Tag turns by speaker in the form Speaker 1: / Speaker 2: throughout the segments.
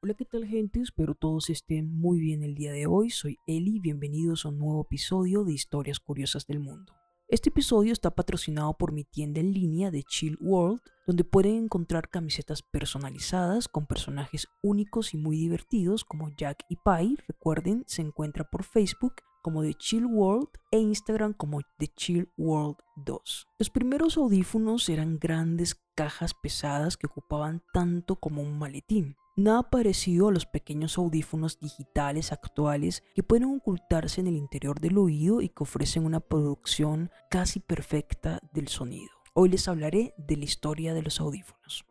Speaker 1: Hola, ¿qué tal gente? Espero todos estén muy bien el día de hoy. Soy Eli, bienvenidos a un nuevo episodio de Historias Curiosas del Mundo. Este episodio está patrocinado por mi tienda en línea de Chill World, donde pueden encontrar camisetas personalizadas con personajes únicos y muy divertidos como Jack y Pi. Recuerden, se encuentra por Facebook como The Chill World e Instagram como The Chill World 2. Los primeros audífonos eran grandes cajas pesadas que ocupaban tanto como un maletín. Nada parecido a los pequeños audífonos digitales actuales que pueden ocultarse en el interior del oído y que ofrecen una producción casi perfecta del sonido. Hoy les hablaré de la historia de los audífonos.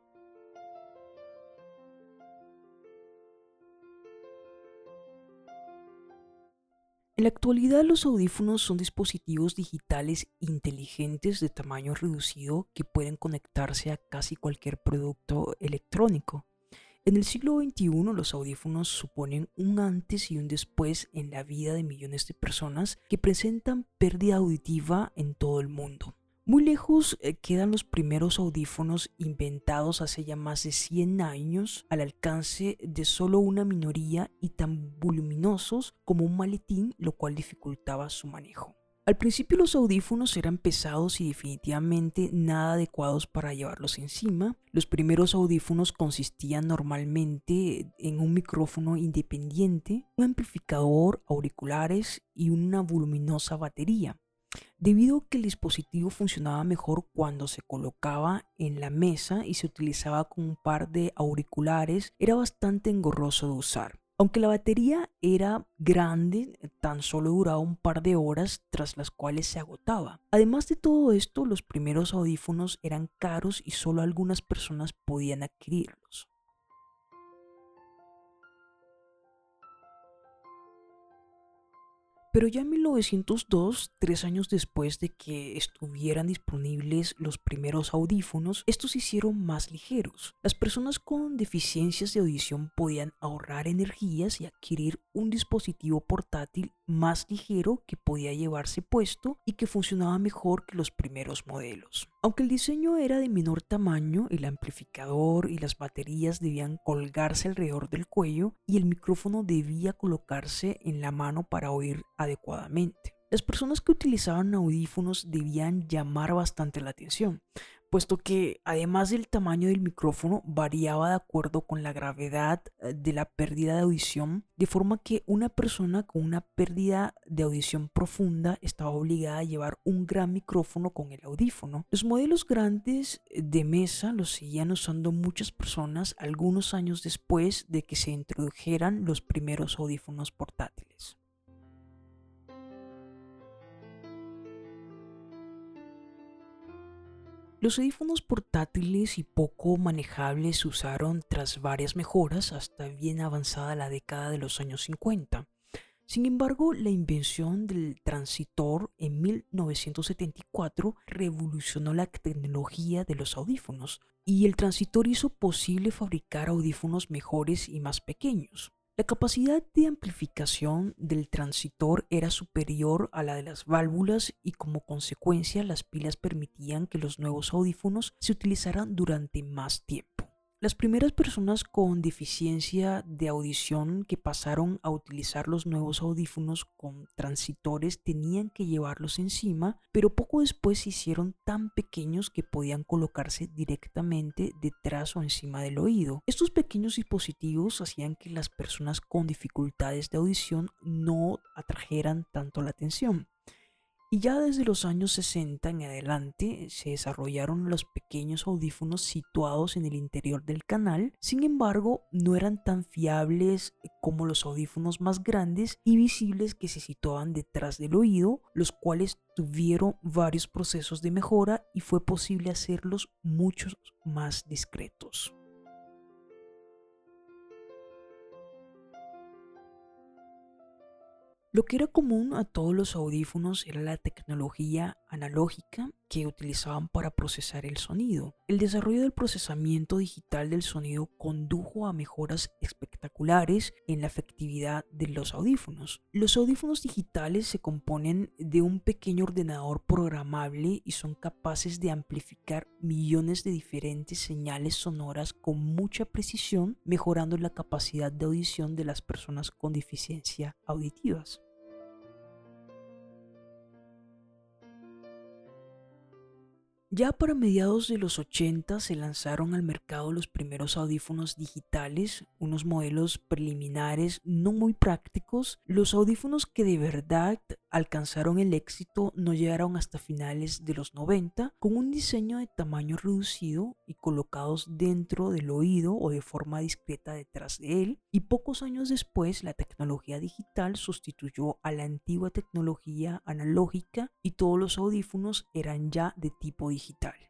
Speaker 1: En la actualidad los audífonos son dispositivos digitales inteligentes de tamaño reducido que pueden conectarse a casi cualquier producto electrónico. En el siglo XXI los audífonos suponen un antes y un después en la vida de millones de personas que presentan pérdida auditiva en todo el mundo. Muy lejos eh, quedan los primeros audífonos inventados hace ya más de 100 años al alcance de solo una minoría y tan voluminosos como un maletín, lo cual dificultaba su manejo. Al principio los audífonos eran pesados y definitivamente nada adecuados para llevarlos encima. Los primeros audífonos consistían normalmente en un micrófono independiente, un amplificador, auriculares y una voluminosa batería. Debido a que el dispositivo funcionaba mejor cuando se colocaba en la mesa y se utilizaba con un par de auriculares, era bastante engorroso de usar. Aunque la batería era grande, tan solo duraba un par de horas tras las cuales se agotaba. Además de todo esto, los primeros audífonos eran caros y solo algunas personas podían adquirirlos. Pero ya en 1902, tres años después de que estuvieran disponibles los primeros audífonos, estos se hicieron más ligeros. Las personas con deficiencias de audición podían ahorrar energías y adquirir un dispositivo portátil más ligero que podía llevarse puesto y que funcionaba mejor que los primeros modelos. Aunque el diseño era de menor tamaño, el amplificador y las baterías debían colgarse alrededor del cuello y el micrófono debía colocarse en la mano para oír adecuadamente. Las personas que utilizaban audífonos debían llamar bastante la atención, puesto que además del tamaño del micrófono variaba de acuerdo con la gravedad eh, de la pérdida de audición, de forma que una persona con una pérdida de audición profunda estaba obligada a llevar un gran micrófono con el audífono. Los modelos grandes de mesa los seguían usando muchas personas algunos años después de que se introdujeran los primeros audífonos portátiles. Los audífonos portátiles y poco manejables se usaron tras varias mejoras hasta bien avanzada la década de los años 50. Sin embargo, la invención del transitor en 1974 revolucionó la tecnología de los audífonos y el transitor hizo posible fabricar audífonos mejores y más pequeños. La capacidad de amplificación del transitor era superior a la de las válvulas y como consecuencia las pilas permitían que los nuevos audífonos se utilizaran durante más tiempo. Las primeras personas con deficiencia de audición que pasaron a utilizar los nuevos audífonos con transitores tenían que llevarlos encima, pero poco después se hicieron tan pequeños que podían colocarse directamente detrás o encima del oído. Estos pequeños dispositivos hacían que las personas con dificultades de audición no atrajeran tanto la atención. Y ya desde los años 60 en adelante se desarrollaron los pequeños audífonos situados en el interior del canal, sin embargo no eran tan fiables como los audífonos más grandes y visibles que se situaban detrás del oído, los cuales tuvieron varios procesos de mejora y fue posible hacerlos mucho más discretos. Lo que era común a todos los audífonos era la tecnología analógica que utilizaban para procesar el sonido. El desarrollo del procesamiento digital del sonido condujo a mejoras espectaculares en la efectividad de los audífonos. Los audífonos digitales se componen de un pequeño ordenador programable y son capaces de amplificar millones de diferentes señales sonoras con mucha precisión, mejorando la capacidad de audición de las personas con deficiencia auditivas. Ya para mediados de los 80 se lanzaron al mercado los primeros audífonos digitales, unos modelos preliminares no muy prácticos. Los audífonos que de verdad alcanzaron el éxito no llegaron hasta finales de los 90 con un diseño de tamaño reducido y colocados dentro del oído o de forma discreta detrás de él y pocos años después la tecnología digital sustituyó a la antigua tecnología analógica y todos los audífonos eran ya de tipo digital.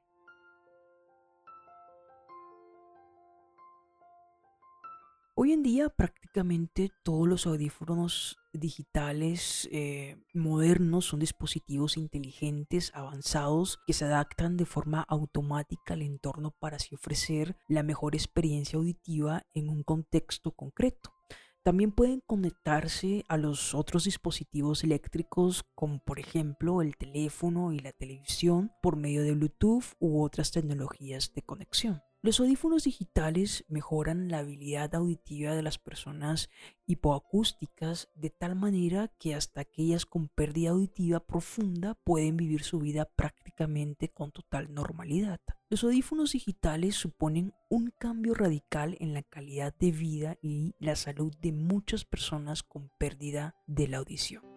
Speaker 1: Hoy en día prácticamente todos los audífonos digitales eh, modernos son dispositivos inteligentes avanzados que se adaptan de forma automática al entorno para así ofrecer la mejor experiencia auditiva en un contexto concreto. También pueden conectarse a los otros dispositivos eléctricos como por ejemplo el teléfono y la televisión por medio de Bluetooth u otras tecnologías de conexión. Los audífonos digitales mejoran la habilidad auditiva de las personas hipoacústicas de tal manera que hasta aquellas con pérdida auditiva profunda pueden vivir su vida prácticamente con total normalidad. Los audífonos digitales suponen un cambio radical en la calidad de vida y la salud de muchas personas con pérdida de la audición.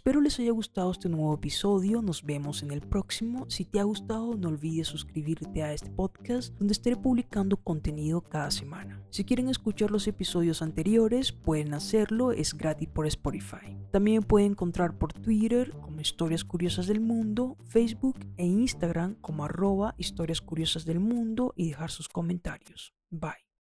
Speaker 1: Espero les haya gustado este nuevo episodio, nos vemos en el próximo. Si te ha gustado no olvides suscribirte a este podcast donde estaré publicando contenido cada semana. Si quieren escuchar los episodios anteriores pueden hacerlo, es gratis por Spotify. También pueden encontrar por Twitter como Historias Curiosas del Mundo, Facebook e Instagram como arroba Historias Curiosas del Mundo y dejar sus comentarios. Bye.